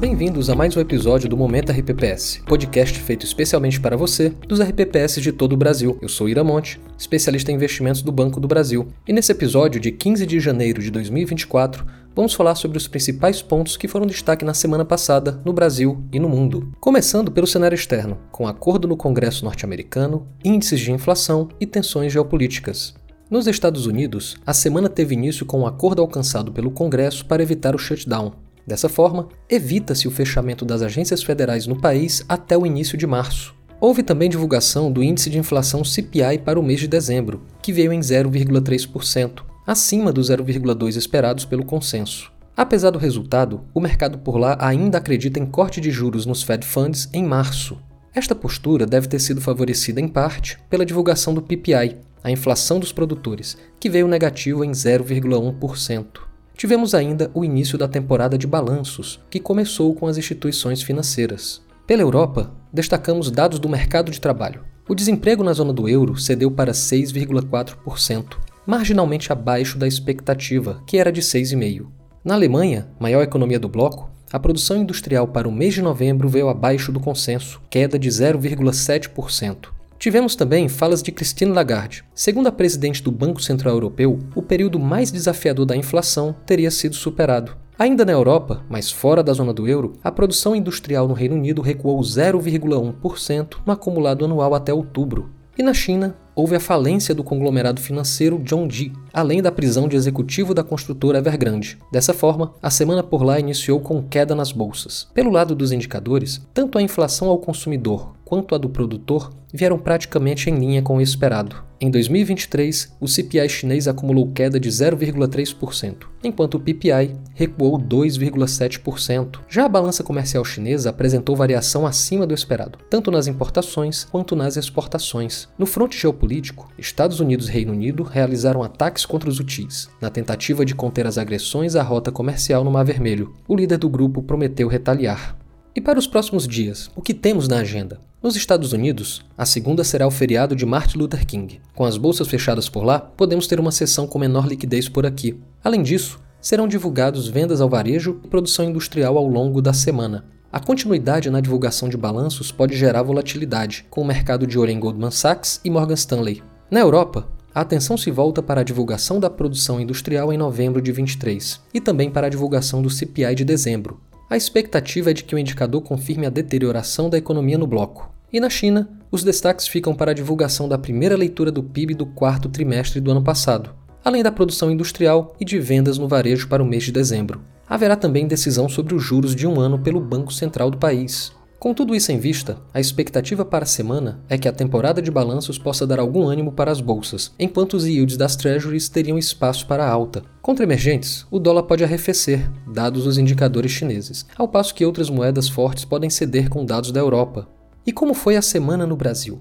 Bem-vindos a mais um episódio do Momento RPPS, podcast feito especialmente para você dos RPPS de todo o Brasil. Eu sou Ira Monte, especialista em investimentos do Banco do Brasil, e nesse episódio de 15 de janeiro de 2024, vamos falar sobre os principais pontos que foram destaque na semana passada no Brasil e no mundo. Começando pelo cenário externo, com acordo no Congresso norte-americano, índices de inflação e tensões geopolíticas. Nos Estados Unidos, a semana teve início com um acordo alcançado pelo Congresso para evitar o shutdown, Dessa forma, evita-se o fechamento das agências federais no país até o início de março. Houve também divulgação do índice de inflação CPI para o mês de dezembro, que veio em 0,3%, acima dos 0,2% esperados pelo consenso. Apesar do resultado, o mercado por lá ainda acredita em corte de juros nos Fed Funds em março. Esta postura deve ter sido favorecida em parte pela divulgação do PPI, a inflação dos produtores, que veio negativo em 0,1%. Tivemos ainda o início da temporada de balanços, que começou com as instituições financeiras. Pela Europa, destacamos dados do mercado de trabalho. O desemprego na zona do euro cedeu para 6,4%, marginalmente abaixo da expectativa, que era de 6,5%. Na Alemanha, maior economia do bloco, a produção industrial para o mês de novembro veio abaixo do consenso, queda de 0,7%. Tivemos também falas de Christine Lagarde. Segundo a presidente do Banco Central Europeu, o período mais desafiador da inflação teria sido superado. Ainda na Europa, mas fora da zona do euro, a produção industrial no Reino Unido recuou 0,1% no acumulado anual até outubro. E na China, houve a falência do conglomerado financeiro Zhongji, além da prisão de executivo da construtora Evergrande. Dessa forma, a semana por lá iniciou com queda nas bolsas. Pelo lado dos indicadores, tanto a inflação ao consumidor quanto a do produtor vieram praticamente em linha com o esperado. Em 2023, o CPI chinês acumulou queda de 0,3%, enquanto o PPI recuou 2,7%. Já a balança comercial chinesa apresentou variação acima do esperado, tanto nas importações quanto nas exportações. No fronte geopolítico, Estados Unidos e Reino Unido realizaram ataques contra os UTIs, na tentativa de conter as agressões à rota comercial no Mar Vermelho. O líder do grupo prometeu retaliar. E para os próximos dias, o que temos na agenda? Nos Estados Unidos, a segunda será o feriado de Martin Luther King. Com as bolsas fechadas por lá, podemos ter uma sessão com menor liquidez por aqui. Além disso, serão divulgados vendas ao varejo e produção industrial ao longo da semana. A continuidade na divulgação de balanços pode gerar volatilidade, com o mercado de olho em Goldman Sachs e Morgan Stanley. Na Europa, a atenção se volta para a divulgação da produção industrial em novembro de 23 e também para a divulgação do CPI de dezembro, a expectativa é de que o indicador confirme a deterioração da economia no bloco. E na China, os destaques ficam para a divulgação da primeira leitura do PIB do quarto trimestre do ano passado, além da produção industrial e de vendas no varejo para o mês de dezembro. Haverá também decisão sobre os juros de um ano pelo Banco Central do país. Com tudo isso em vista, a expectativa para a semana é que a temporada de balanços possa dar algum ânimo para as bolsas, enquanto os yields das treasuries teriam espaço para alta. Contra emergentes, o dólar pode arrefecer, dados os indicadores chineses, ao passo que outras moedas fortes podem ceder com dados da Europa. E como foi a semana no Brasil?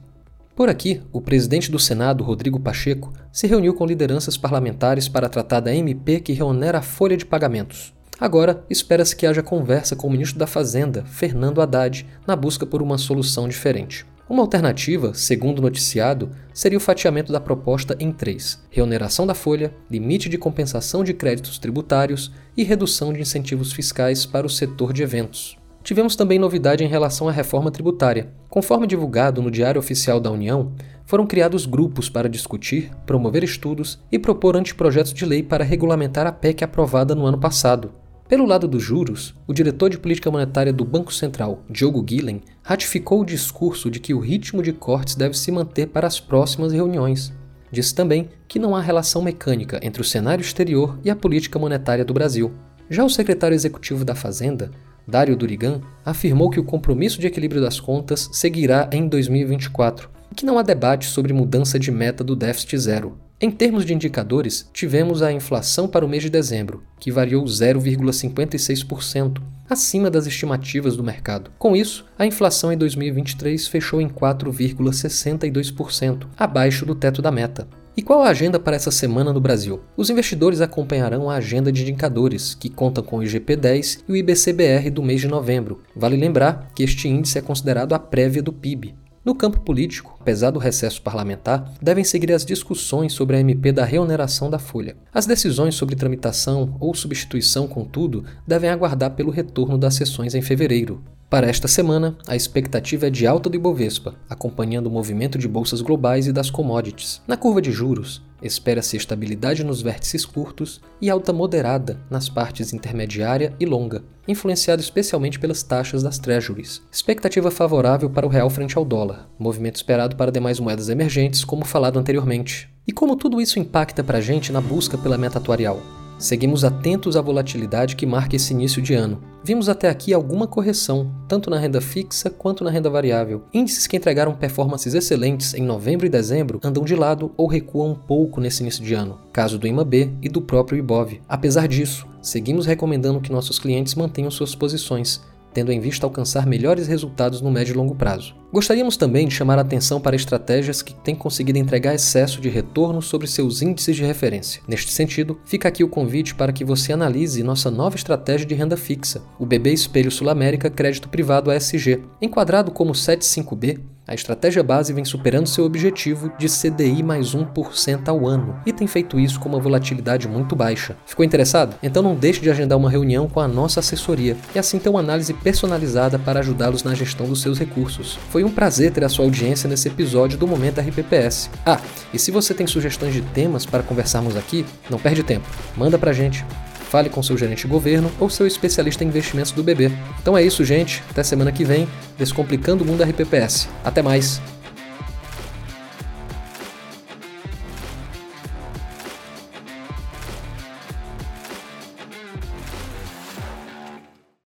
Por aqui, o presidente do Senado, Rodrigo Pacheco, se reuniu com lideranças parlamentares para tratar da MP que reonera a folha de pagamentos. Agora, espera-se que haja conversa com o ministro da Fazenda, Fernando Haddad, na busca por uma solução diferente. Uma alternativa, segundo o noticiado, seria o fatiamento da proposta em três: reoneração da folha, limite de compensação de créditos tributários e redução de incentivos fiscais para o setor de eventos. Tivemos também novidade em relação à reforma tributária. Conforme divulgado no Diário Oficial da União, foram criados grupos para discutir, promover estudos e propor anteprojetos de lei para regulamentar a PEC aprovada no ano passado. Pelo lado dos juros, o diretor de política monetária do Banco Central, Diogo Guilhem, ratificou o discurso de que o ritmo de cortes deve se manter para as próximas reuniões. Disse também que não há relação mecânica entre o cenário exterior e a política monetária do Brasil. Já o secretário executivo da Fazenda, Dário Durigan, afirmou que o compromisso de equilíbrio das contas seguirá em 2024 e que não há debate sobre mudança de meta do déficit zero. Em termos de indicadores, tivemos a inflação para o mês de dezembro, que variou 0,56%, acima das estimativas do mercado. Com isso, a inflação em 2023 fechou em 4,62%, abaixo do teto da meta. E qual a agenda para essa semana no Brasil? Os investidores acompanharão a agenda de indicadores, que conta com o IGP-10 e o IBCBR do mês de novembro. Vale lembrar que este índice é considerado a prévia do PIB. No campo político, apesar do recesso parlamentar, devem seguir as discussões sobre a MP da reoneração da folha. As decisões sobre tramitação ou substituição, contudo, devem aguardar pelo retorno das sessões em fevereiro. Para esta semana, a expectativa é de alta do Ibovespa, acompanhando o movimento de bolsas globais e das commodities. Na curva de juros, espera-se estabilidade nos vértices curtos e alta moderada nas partes intermediária e longa, influenciado especialmente pelas taxas das treasuries. Expectativa favorável para o real frente ao dólar, movimento esperado para demais moedas emergentes, como falado anteriormente. E como tudo isso impacta para a gente na busca pela meta atuarial? Seguimos atentos à volatilidade que marca esse início de ano. Vimos até aqui alguma correção, tanto na renda fixa quanto na renda variável. Índices que entregaram performances excelentes em novembro e dezembro andam de lado ou recuam um pouco nesse início de ano, caso do IMAB e do próprio IBOV. Apesar disso, seguimos recomendando que nossos clientes mantenham suas posições, tendo em vista alcançar melhores resultados no médio e longo prazo. Gostaríamos também de chamar a atenção para estratégias que têm conseguido entregar excesso de retorno sobre seus índices de referência. Neste sentido, fica aqui o convite para que você analise nossa nova estratégia de renda fixa, o BB Espelho Sul América Crédito Privado ASG. Enquadrado como 75B, a estratégia base vem superando seu objetivo de CDI mais 1% ao ano e tem feito isso com uma volatilidade muito baixa. Ficou interessado? Então não deixe de agendar uma reunião com a nossa assessoria e assim ter uma análise personalizada para ajudá-los na gestão dos seus recursos. Foi um prazer ter a sua audiência nesse episódio do Momento RPPS. Ah, e se você tem sugestões de temas para conversarmos aqui, não perde tempo. Manda pra gente. Fale com seu gerente de governo ou seu especialista em investimentos do BB. Então é isso, gente. Até semana que vem, Descomplicando o Mundo RPPS. Até mais!